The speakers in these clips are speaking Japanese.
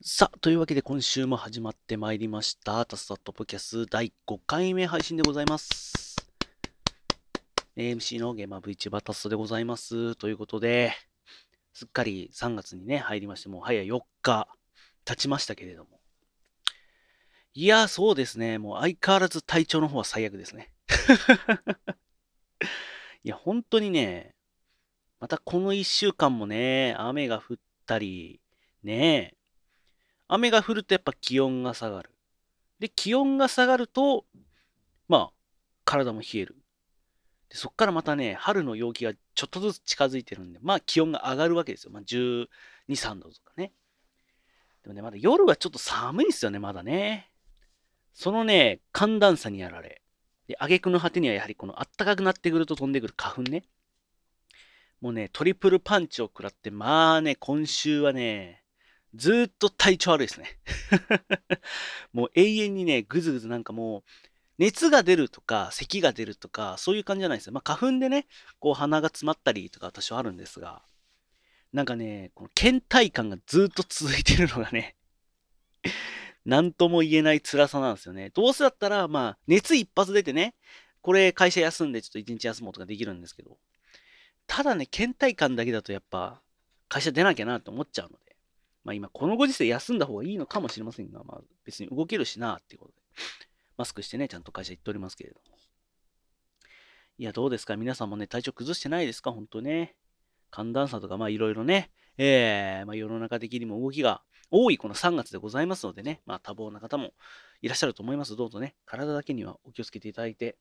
さあ、というわけで今週も始まってまいりました。タスタットポキャス第5回目配信でございます。MC のゲーマー VTuber タストでございます。ということで、すっかり3月にね、入りまして、もう早4日経ちましたけれども。いや、そうですね。もう相変わらず体調の方は最悪ですね。いや、本当にね、またこの1週間もね、雨が降ったり、ねえ、雨が降るとやっぱ気温が下がる。で、気温が下がると、まあ、体も冷える。でそっからまたね、春の陽気がちょっとずつ近づいてるんで、まあ気温が上がるわけですよ。まあ12、3度とかね。でもね、まだ夜はちょっと寒いですよね、まだね。そのね、寒暖差にやられ。で、挙句の果てにはやはりこの暖かくなってくると飛んでくる花粉ね。もうね、トリプルパンチを食らって、まあね、今週はね、ずっと体調悪いですね。もう永遠にね、ぐずぐずなんかもう、熱が出るとか、咳が出るとか、そういう感じじゃないですよ。まあ花粉でね、こう鼻が詰まったりとか私はあるんですが、なんかね、この倦怠感がずっと続いてるのがね、なんとも言えない辛さなんですよね。どうせだったら、まあ、熱一発出てね、これ会社休んでちょっと一日休もうとかできるんですけど、ただね、倦怠感だけだとやっぱ、会社出なきゃなと思っちゃうので、まあ今このご時世休んだ方がいいのかもしれませんが、まあ別に動けるしなっていうことで、マスクしてね、ちゃんと会社行っておりますけれども。いや、どうですか？皆さんもね、体調崩してないですか？本当ね。寒暖差とか、まあいろいろね、えー、まあ世の中的にも動きが多いこの3月でございますのでね、まあ多忙な方もいらっしゃると思います。どうぞね、体だけにはお気をつけていただいて、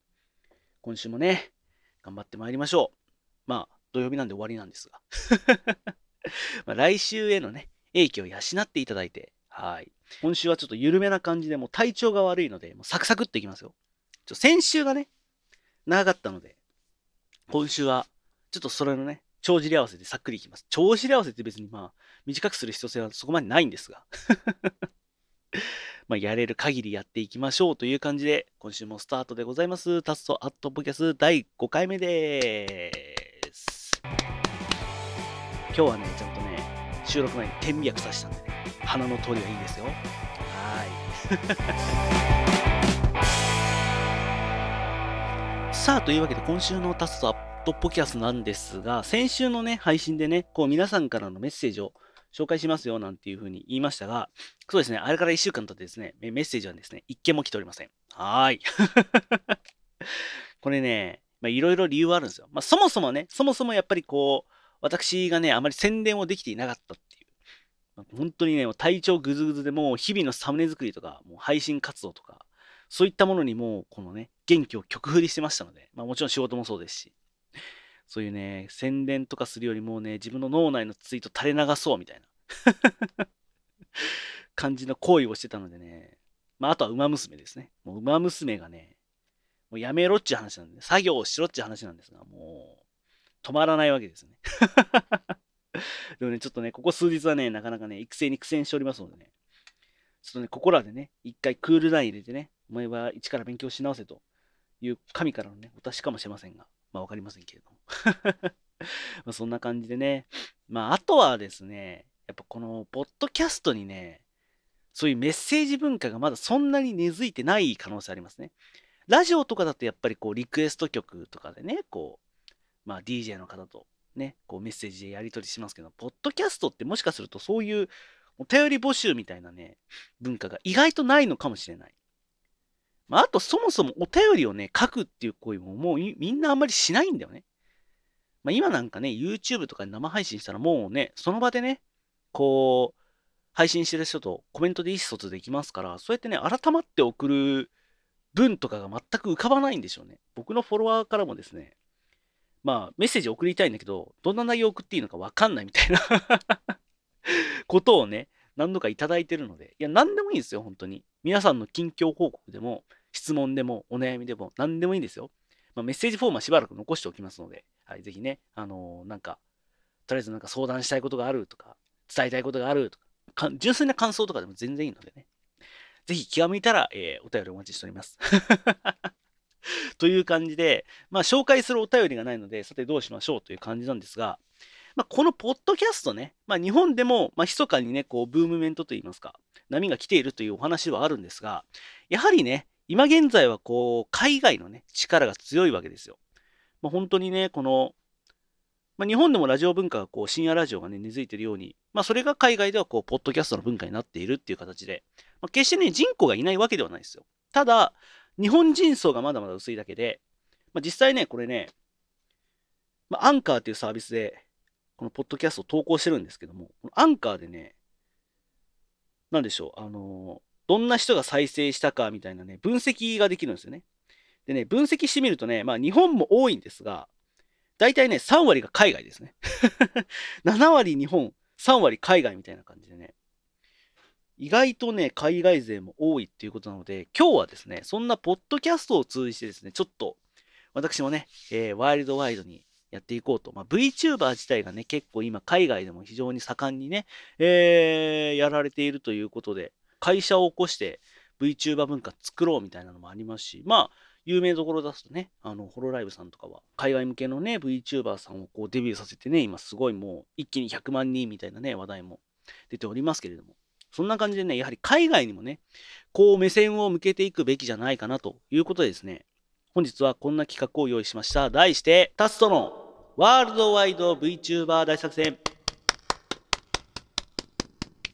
今週もね、頑張ってまいりましょう。まあ、土曜日なんで終わりなんですが。ま来週へのね、影響を養っていただいて、はい。今週はちょっと緩めな感じで、もう体調が悪いので、もうサクサクっていきますよ。ちょ先週がね、長かったので、今週は、ちょっとそれのね、帳尻合わせでさっくりいきます。帳尻合わせって別にまあ、短くする必要性はそこまでないんですが。まあ、やれる限りやっていきましょうという感じで、今週もスタートでございます。タストアットポキャス第5回目です。今日はね、ちゃんとね、収録前に点鼻薬さしたんでね、鼻の通りはいいですよ。はい。さあ、というわけで今週のタストアットポキャスなんですが、先週のね、配信でね、こう皆さんからのメッセージを紹介しますよなんていうふうに言いましたが、そうですね、あれから1週間経ってですね、メッセージはですね、一件も来ておりません。はーい。これね、まあいろいろ理由はあるんですよ。まあそもそもね、そもそもやっぱりこう、私がね、あまり宣伝をできていなかったっていう。本当にね、体調ぐずぐずでもう日々のサムネ作りとか、もう配信活動とか、そういったものにもうこのね、元気を曲振りしてましたので、まあもちろん仕事もそうですし、そういうね、宣伝とかするよりもね、自分の脳内のツイート垂れ流そうみたいな 感じの行為をしてたのでね、まああとは馬娘ですね。もう馬娘がね、もうやめろっちゅう話なんで、作業をしろっちゅう話なんですが、もう、止まらないわけですね。でもね、ちょっとね、ここ数日はね、なかなかね、育成に苦戦しておりますのでね、ちょっとね、ここらでね、一回クールダウン入れてね、お前は一から勉強し直せという神からのね、お達しかもしれませんが、まあわかりませんけれども。まそんな感じでね、まああとはですね、やっぱこの、ポッドキャストにね、そういうメッセージ文化がまだそんなに根付いてない可能性ありますね。ラジオとかだとやっぱりこうリクエスト曲とかでね、こう、まあ DJ の方とね、こうメッセージでやり取りしますけど、ポッドキャストってもしかするとそういうお便り募集みたいなね、文化が意外とないのかもしれない。まああとそもそもお便りをね、書くっていう行為ももうみんなあんまりしないんだよね。まあ今なんかね、YouTube とかで生配信したらもうね、その場でね、こう、配信してる人とコメントで意思疎通できますから、そうやってね、改まって送る文とかが全く浮かばないんでしょうね。僕のフォロワーからもですね、まあ、メッセージ送りたいんだけど、どんな内容送っていいのかわかんないみたいな ことをね、何度かいただいてるので、いや、何でもいいんですよ、本当に。皆さんの近況報告でも、質問でも、お悩みでも、何でもいいんですよ。まあ、メッセージフォームはしばらく残しておきますので、はい、ぜひね、あのーなんか、とりあえずなんか相談したいことがあるとか、伝えたいことがあるとか、純粋な感想とかでも全然いいのでね。ぜひ気が向いたら、えーお便りお待ちしております。という感じで、まあ、紹介するお便りがないので、さてどうしましょうという感じなんですが、まあ、このポッドキャストね、まあ、日本でも、まあ、密かにね、こう、ブームメントといいますか、波が来ているというお話はあるんですが、やはりね、今現在はこう、海外のね、力が強いわけですよ。まあ、本当にね、この、まあ、日本でもラジオ文化がこう深夜ラジオがね根付いているように、まあ、それが海外ではこうポッドキャストの文化になっているっていう形で、まあ、決してね人口がいないわけではないですよ。ただ日本人層がまだまだ薄いだけで、まあ、実際ねこれね、まあ、アンカーっていうサービスでこのポッドキャストを投稿してるんですけどもアンカーでね何でしょうあのどんな人が再生したかみたいなね分析ができるんですよね。でね分析してみるとねまあ日本も多いんですが大体ね、3割が海外ですね。7割日本、3割海外みたいな感じでね。意外とね、海外勢も多いっていうことなので、今日はですね、そんなポッドキャストを通じてですね、ちょっと私もね、えー、ワイルドワイドにやっていこうと。まあ、VTuber 自体がね、結構今海外でも非常に盛んにね、えー、やられているということで、会社を起こして VTuber 文化作ろうみたいなのもありますし、まあ、有名どころ出すとね、あの、ホロライブさんとかは、海外向けのね、VTuber さんをこうデビューさせてね、今すごいもう一気に100万人みたいなね、話題も出ておりますけれども、そんな感じでね、やはり海外にもね、こう目線を向けていくべきじゃないかなということでですね、本日はこんな企画を用意しました。題して、タストのワールドワイド VTuber 大作戦。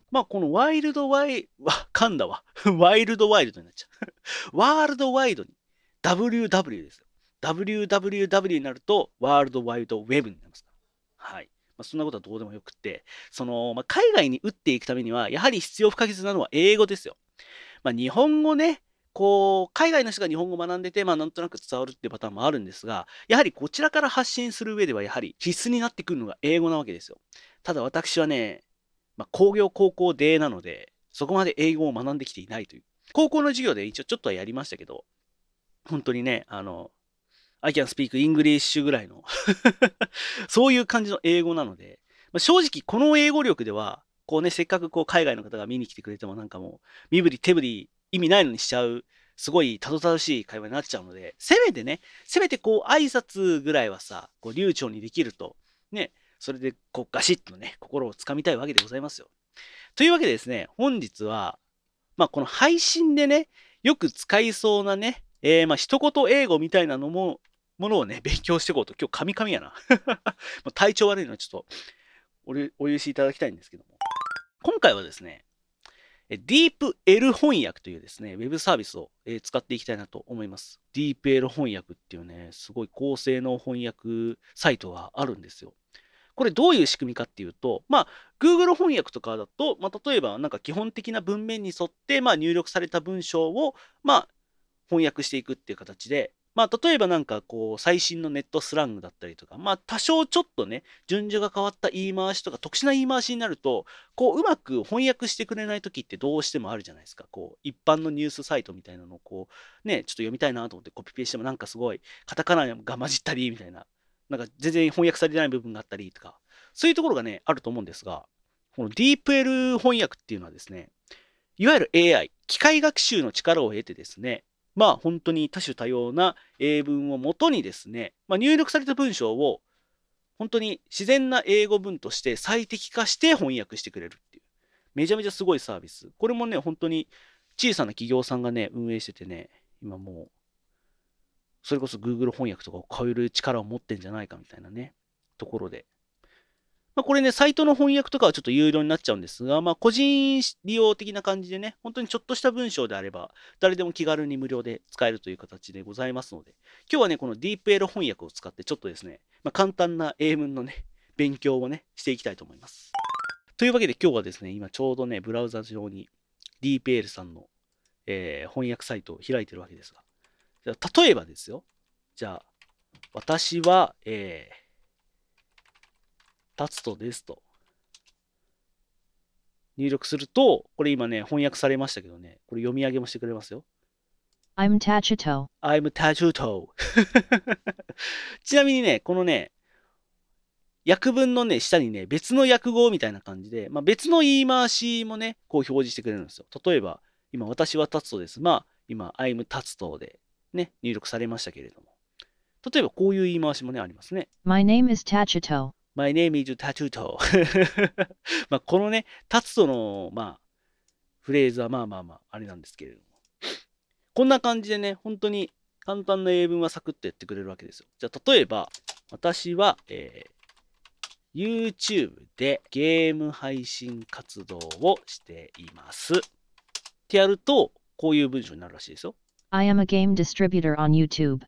まあ、このワイルドワイ、わ、噛んだわ。ワイルドワイルドになっちゃう。ワールドワイドに WW ですよ。WWW になると、ワールドワイドウェブになりますから。はい。まあ、そんなことはどうでもよくって、その、まあ、海外に打っていくためには、やはり必要不可欠なのは英語ですよ。まあ、日本語ね、こう、海外の人が日本語を学んでて、まあ、なんとなく伝わるっていうパターンもあるんですが、やはりこちらから発信する上では、やはり必須になってくるのが英語なわけですよ。ただ私はね、まあ、工業高校でなので、そこまで英語を学んできていないという。高校の授業で一応ちょっとはやりましたけど、本当にね、あの、I can speak English ぐらいの そういう感じの英語なので、まあ、正直この英語力では、こうね、せっかくこう海外の方が見に来てくれてもなんかもう、身振り手振り意味ないのにしちゃう、すごいたどたどしい会話になっちゃうので、せめてね、せめてこう挨拶ぐらいはさ、こう流暢にできると、ね、それでこうガシッとね、心をつかみたいわけでございますよ。というわけでですね、本日は、まあこの配信でね、よく使いそうなね、えー、まあ、一言英語みたいなのも、ものをね、勉強していこうと。今日、カミカミやな。体調悪いのはちょっとお、お許しいただきたいんですけども。今回はですね、DeepL 翻訳というですね、ウェブサービスを、使っていきたいなと思います。DeepL 翻訳っていうね、すごい高性能翻訳サイトがあるんですよ。これどういう仕組みかっていうと、まあ、Google 翻訳とかだと、まあ、例えばなんか基本的な文面に沿って、まあ、入力された文章を、まあ、翻訳していくっていう形で、まあ、例えばなんかこう、最新のネットスラングだったりとか、まあ、多少ちょっとね、順序が変わった言い回しとか、特殊な言い回しになると、こう、うまく翻訳してくれない時ってどうしてもあるじゃないですか。こう、一般のニュースサイトみたいなのをこう、ね、ちょっと読みたいなと思ってコピペしてもなんかすごい、カタカナが混じったりみたいな、なんか全然翻訳されてない部分があったりとか、そういうところがね、あると思うんですが、この DeepL 翻訳っていうのはですね、いわゆる AI、機械学習の力を得てですね、まあ本当に多種多様な英文をもとにですね、まあ、入力された文章を本当に自然な英語文として最適化して翻訳してくれるっていう。めちゃめちゃすごいサービス。これもね、本当に小さな企業さんがね、運営しててね、今もう、それこそ Google 翻訳とかを超える力を持ってんじゃないかみたいなね、ところでまあ、これね、サイトの翻訳とかはちょっと有料になっちゃうんですが、まあ、個人利用的な感じでね、本当にちょっとした文章であれば、誰でも気軽に無料で使えるという形でございますので、今日はね、この DeepL 翻訳を使って、ちょっとですね、まあ、簡単な英文のね、勉強をね、していきたいと思います。というわけで今日はですね、今ちょうどね、ブラウザ上に DeepL さんの、えー、翻訳サイトを開いてるわけですが、例えばですよ、じゃあ、私は、えー、立つとですと。入力すると、これ今ね、翻訳されましたけどね、これ読み上げもしてくれますよ。I'm Tachuto. I'm Tachuto. ちなみにね、このね、訳文のね、下にね、別の訳語みたいな感じで、まあ、別の言い回しもね、こう表示してくれるんですよ。例えば、今、私は立つとです。まあ、今、I'm 立つとでね、入力されましたけれども。例えば、こういう言い回しもね、ありますね。My name is Tachuto. My name is Tachuto まあこのね、タツトの、まあ、フレーズはまあまあまあ、あれなんですけれども。こんな感じでね、本当に簡単な英文はサクッとやってくれるわけですよ。じゃあ、例えば、私は、えー、YouTube でゲーム配信活動をしています。ってやると、こういう文章になるらしいですよ。I am a game distributor on YouTube.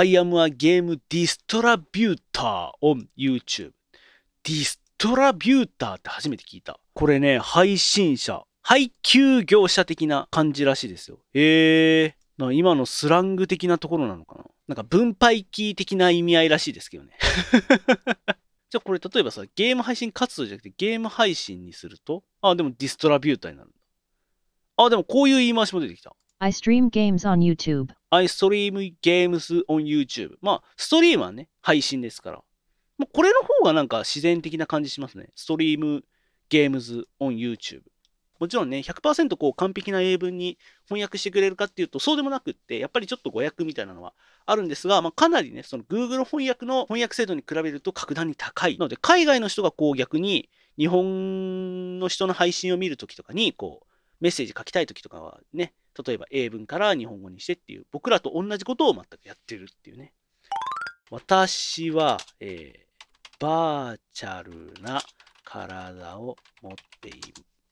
I am a game distributor on YouTube. distributor って初めて聞いた。これね、配信者、配給業者的な感じらしいですよ。へえー。な今のスラング的なところなのかななんか分配機的な意味合いらしいですけどね。じゃあこれ例えばさ、ゲーム配信活動じゃなくてゲーム配信にすると、あ、でも distributor になるんだ。あ、でもこういう言い回しも出てきた。I stream games on YouTube. I stream games on YouTube. まあ、ストリームはね、配信ですから。まあ、これの方がなんか自然的な感じしますね。ストリームゲームズ on YouTube。もちろんね、100%こう完璧な英文に翻訳してくれるかっていうと、そうでもなくって、やっぱりちょっと誤訳みたいなのはあるんですが、まあ、かなりね、その Google 翻訳の翻訳精度に比べると格段に高い。なので、海外の人がこう逆に日本の人の配信を見るときとかに、こう、メッセージ書きたいときとかはね、例えば英文から日本語にしてっていう、僕らと同じことを全くやってるっていうね。私は、えーバーチャルな体を持ってい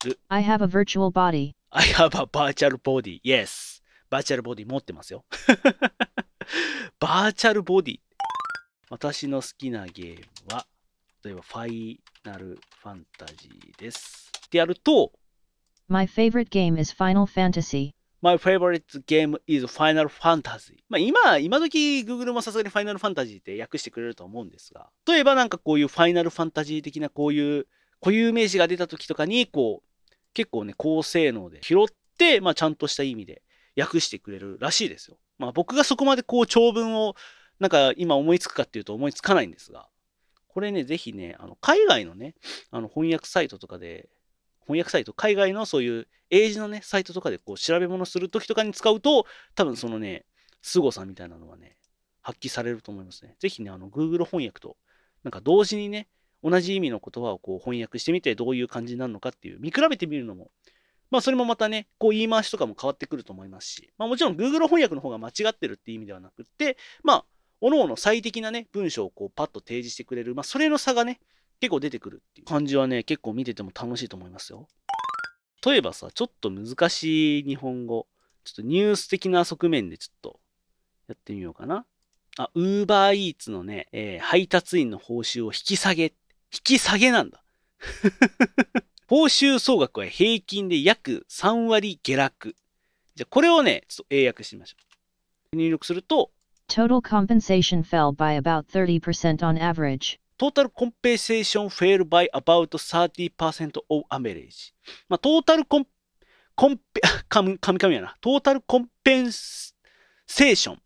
る。I have a virtual body. I have a virtual body. Yes. バーチャルボディ持ってますよ。バーチャルボディ。私の好きなゲームは、例えばファイナルファンタジーです。ってやると、My favorite game is Final Fantasy. My favorite game is Final Fantasy. まあ今、今時 Google もさすがに Final Fantasy って訳してくれると思うんですが、例えばなんかこういう Final Fantasy 的なこういう固有名詞が出た時とかに、こう、結構ね、高性能で拾って、まあちゃんとした意味で訳してくれるらしいですよ。まあ僕がそこまでこう長文をなんか今思いつくかっていうと思いつかないんですが、これね、ぜひね、あの海外のね、あの翻訳サイトとかで、翻訳サイト、海外のそういう英字のね、サイトとかでこう調べ物するときとかに使うと、多分そのね、凄さみたいなのはね、発揮されると思いますね。ぜひね、あの、Google 翻訳と、なんか同時にね、同じ意味の言葉をこう翻訳してみて、どういう感じになるのかっていう、見比べてみるのも、まあそれもまたね、こう言い回しとかも変わってくると思いますし、まあもちろん Google 翻訳の方が間違ってるっていう意味ではなくって、まあ、各々最適なね、文章をこうパッと提示してくれる、まあそれの差がね、結構出てくるっていう感じはね、結構見てても楽しいと思いますよ。例えばさ、ちょっと難しい日本語、ちょっとニュース的な側面でちょっとやってみようかな。あ、ウーバーイーツのね、えー配達員の報酬を引き下げ、引き下げなんだ。報酬総額は平均で約3割下落。じゃあこれをね、ちょっと英訳してみましょう。入力すると、Total compensation fell by about 30% on average. Total compensation fell by about 30% of average。まあ、トータルコン、コンペ、かみ、かみやな。トータルコンペンセーションっ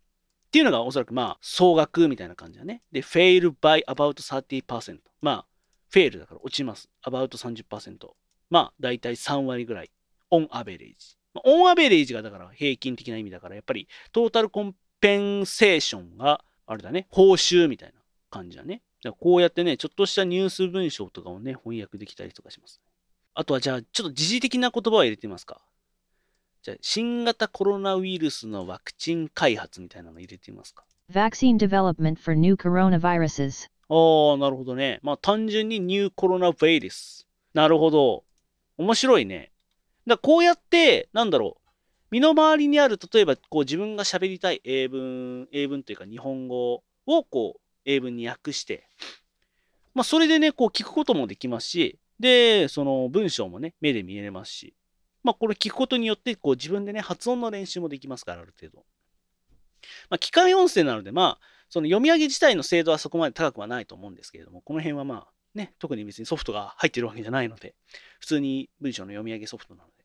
ていうのがおそらくまあ、総額みたいな感じだね。で、fail by about 30%。まあ、fail だから落ちます。about 30%。まあ、だいたい3割ぐらい。on average。まあ、on average がだから平均的な意味だから、やっぱりトータルコンペンセーションがあれだね。報酬みたいな感じだね。だからこうやってね、ちょっとしたニュース文章とかをね、翻訳できたりとかします。あとはじゃあ、ちょっと時事的な言葉を入れてみますか。じゃあ、新型コロナウイルスのワクチン開発みたいなの入れてみますか。Vaccine development for new coronaviruses. ああ、なるほどね。まあ、単純にニューコロナウイルス。なるほど。面白いね。だこうやって、なんだろう。身の回りにある、例えば、こう自分が喋りたい英文、英文というか日本語を、こう、英文に訳して、まあ、それでね、こう聞くこともできますし、で、その文章もね、目で見えれますし、まあ、これ聞くことによって、こう自分でね、発音の練習もできますから、ある程度。まあ、機械音声なので、まあ、その読み上げ自体の精度はそこまで高くはないと思うんですけれども、この辺はまあ、ね、特に別にソフトが入ってるわけじゃないので、普通に文章の読み上げソフトなので、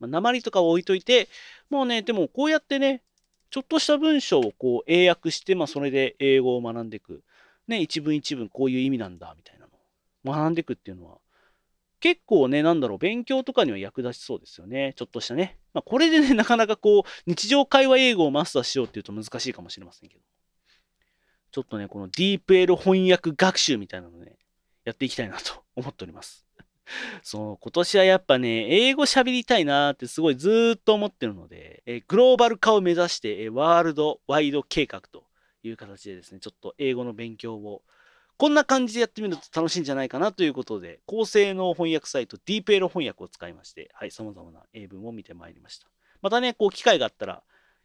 まあ、鉛とかを置いといて、もうね、でもこうやってね、ちょっとした文章をこう英訳して、まあ、それで英語を学んでいく。ね、一文一文こういう意味なんだ、みたいなのを学んでいくっていうのは、結構ね、なんだろう、勉強とかには役立ちそうですよね。ちょっとしたね。まあ、これでね、なかなかこう、日常会話英語をマスターしようっていうと難しいかもしれませんけど。ちょっとね、この DeepL 翻訳学習みたいなのね、やっていきたいなと思っております。そう、今年はやっぱね、英語喋りたいなってすごいずーっと思ってるので、えグローバル化を目指して、えワールドワイド計画という形でですね、ちょっと英語の勉強を、こんな感じでやってみると楽しいんじゃないかなということで、高性能翻訳サイト DeepL 翻訳を使いまして、はい、様々な英文を見てまいりました。またね、こう、機会があったら、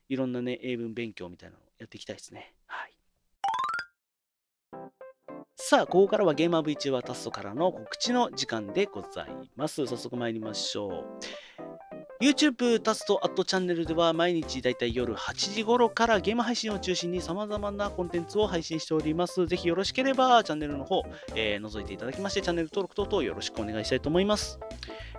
いろんなね、英文勉強みたいなのをやっていきたいですね。はい。さあ、ここからはゲーマー VTuber タストからの告知の時間でございます。早速参りましょう。YouTube タストアットチャンネルでは毎日だいたい夜8時頃からゲーム配信を中心に様々なコンテンツを配信しております。ぜひよろしければチャンネルの方、えー覗いていただきましてチャンネル登録等々よろしくお願いしたいと思います。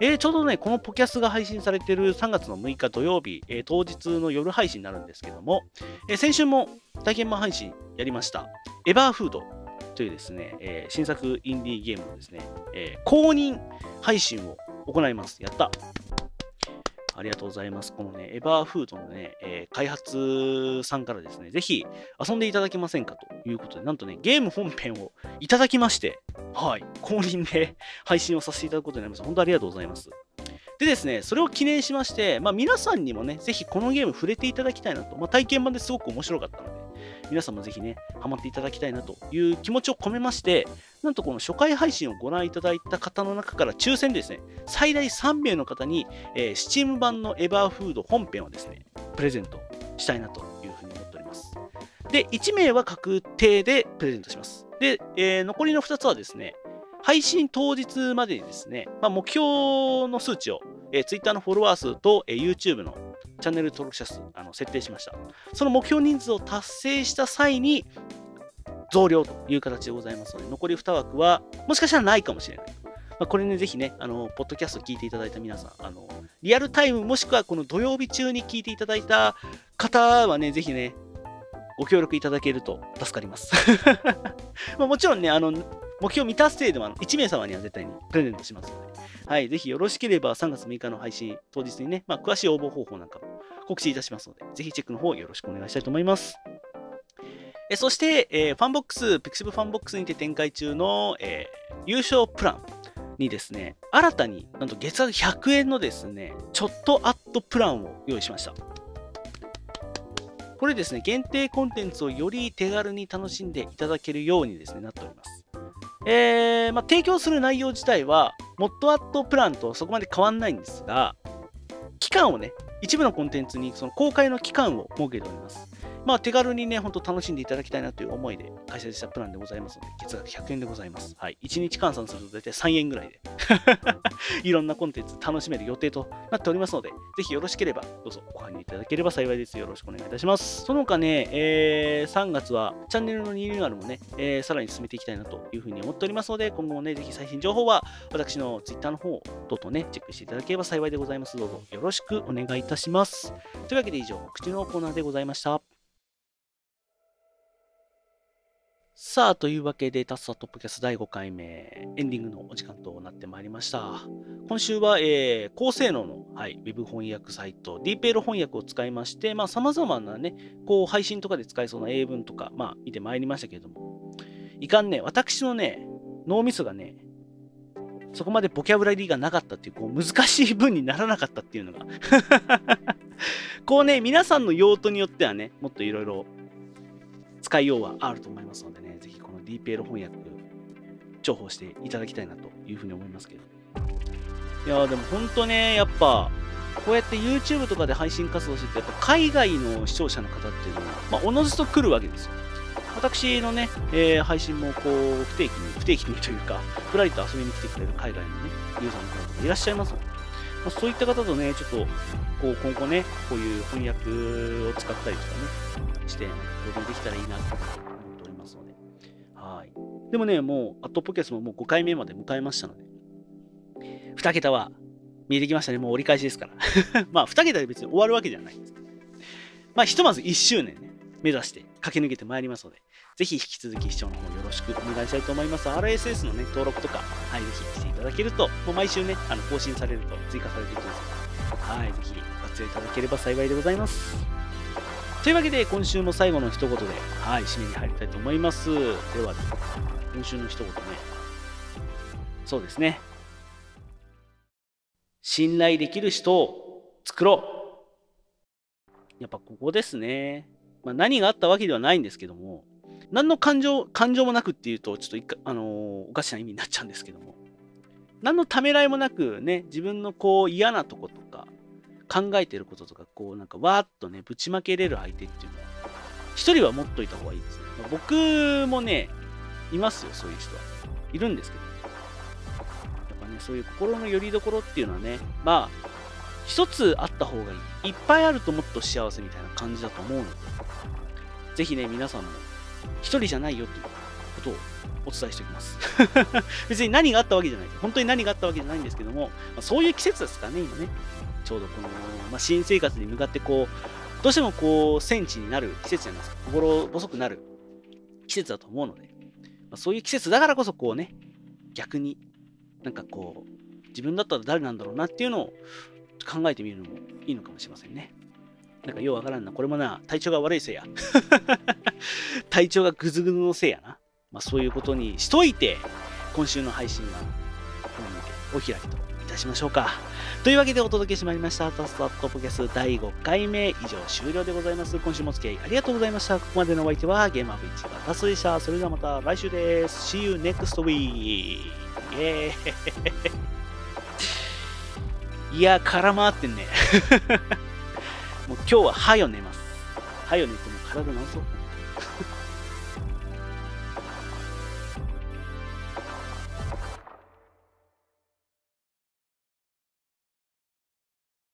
えーちょうどね、このポキャスが配信されている3月の6日土曜日、えー当日の夜配信になるんですけども、えー先週も体験版配信やりました、エバーフードというですね、えー新作インディーゲームのですね、えー公認配信を行います。やったありがとうございます。このね、エバーフードのね、えー開発さんからですね、ぜひ遊んでいただけませんかということで、なんとね、ゲーム本編をいただきまして、はい、公認で配信をさせていただくことになりました。本当ありがとうございます。でですね、それを記念しまして、まあ、皆さんにもね、ぜひこのゲーム触れていただきたいなと、まあ、体験版ですごく面白かったので、皆さんもぜひね、ハマっていただきたいなという気持ちを込めまして、なんとこの初回配信をご覧いただいた方の中から抽選でですね、最大3名の方に、えー、Steam 版のエバーフード本編をですね、プレゼントしたいなというふうに思っております。で、1名は確定でプレゼントします。で、えー残りの2つはですね、配信当日までにですね、まあ、目標の数値を、えー Twitter のフォロワー数と、えー YouTube のチャンネル登録者数あの設定しました。その目標人数を達成した際に増量という形でございますので、残り2枠はもしかしたらないかもしれない。まあ、これね、ぜひね、あの、ポッドキャスト聞いていただいた皆さん、あの、リアルタイムもしくはこの土曜日中に聞いていただいた方はね、ぜひね、ご協力いただけると助かります。まあもちろんね、あの、目標未達成でもあの1名様には絶対にプレゼントしますので、はい、ぜひよろしければ3月6日の配信当日にね、まあ、詳しい応募方法なんかも告知いたしますので、ぜひチェックの方よろしくお願いしたいと思います。えそして、えーファンボックス、ピクシブファンボックスにて展開中の、えー有償プランにですね、新たになんと月額100円のですね、ちょっとアットプランを用意しました。これですね、限定コンテンツをより手軽に楽しんでいただけるようにですね、なっております。えーまあ、提供する内容自体は、モッドアットプランとそこまで変わんないんですが、期間をね、一部のコンテンツにその公開の期間を設けております。まあ、手軽にね、ほんと楽しんでいただきたいなという思いで開催したプランでございますので、月額100円でございます。はい。1日換算すると大体3円ぐらいで、いろんなコンテンツ楽しめる予定となっておりますので、ぜひよろしければ、どうぞご加入いただければ幸いです。よろしくお願いいたします。その他ね、えー3月はチャンネルのリニューアルもね、えーさらに進めていきたいなというふうに思っておりますので、今後もね、ぜひ最新情報は私の Twitter の方等々ね、チェックしていただければ幸いでございます。どうぞよろしくお願いいたします。というわけで以上、口のコーナーでございました。さあ、というわけで、タスタトップキャス第5回目、エンディングのお時間となってまいりました。今週は、えー高性能の、はい、Web 翻訳サイト、DeepL 翻訳を使いまして、まあ、様々なね、こう、配信とかで使えそうな英文とか、まあ、見てまいりましたけれども、いかんね、私のね、脳みそがね、そこまでボキャブラリーがなかったっていう、こう、難しい文にならなかったっていうのが、こうね、皆さんの用途によってはね、もっといろいろ使いようはあると思いますのでね、ぜひこの DPL 翻訳、重宝していただきたいなというふうに思いますけど。いやでも本当ね、やっぱ、こうやって YouTube とかで配信活動してて、やっぱ海外の視聴者の方っていうのは、まあ、おのずと来るわけですよ。私のね、えー配信もこう、不定期に、不定期にというか、ふらりと遊びに来てくれる海外のね、ユーザーの方とかいらっしゃいますので、まあ、そういった方とね、ちょっと、こう、今後ね、こういう翻訳を使ったりとかね、して、共同できたらいいなと思っておりますので。はい。でもね、もう、アットポキャスももう5回目まで迎えましたので、2桁は見えてきましたね。もう折り返しですから。まあ、2桁で別に終わるわけじゃないんですけど。まあ、ひとまず1周年ね、目指して駆け抜けてまいりますので、ぜひ引き続き視聴の方よろしくお願いしたいと思います。RSS のね、登録とか、はい、ぜひしていただけると、もう毎週ね、あの更新されると追加されていきますので、はい、ぜひご活用いただければ幸いでございます。というわけで、今週も最後の一言で、はい、締めに入りたいと思います。では、今週の一言ね、そうですね。信頼できる人を作ろう。やっぱここですね。まあ、何があったわけではないんですけども、何の感情、感情もなくっていうと、ちょっと、あのーおかしな意味になっちゃうんですけども、何のためらいもなくね、自分のこう嫌なとことか、考えてることとか、こうなんかわーっとね、ぶちまけれる相手っていうのは、一人は持っといた方がいいですね。ま僕もね、いますよ、そういう人は。いるんですけど。やっぱね、そういう心の拠り所っていうのはね、まあ、一つあった方がいい。いっぱいあるともっと幸せみたいな感じだと思うので、ぜひね、皆さんも一人じゃないよっていうことをお伝えしておきます。別に何があったわけじゃないです。本当に何があったわけじゃないんですけども、まあ、そういう季節ですかね、今ね。ちょうどこの、まあ、新生活に向かってこう、どうしてもこう、戦地になる季節じゃないですか。心細くなる季節だと思うので、まあ、そういう季節だからこそこうね、逆になんかこう、自分だったら誰なんだろうなっていうのを考えてみるのもいいのかもしれませんね。なんかようわからんな。これもな、体調が悪いせいや。体調がぐずぐずのせいやな。まあそういうことにしといて、今週の配信は、このお開きといたしましょうか。というわけでお届けしまいりました。タスタットポキャス第5回目以上終了でございます。今週もお付き合いありがとうございました。ここまでのお相手はゲームアップ1がタスでした。それではまた来週です。See you next week! イエーイいや、空回ってんね。もう今日ははよ寝ます。はよ寝ても体治そう。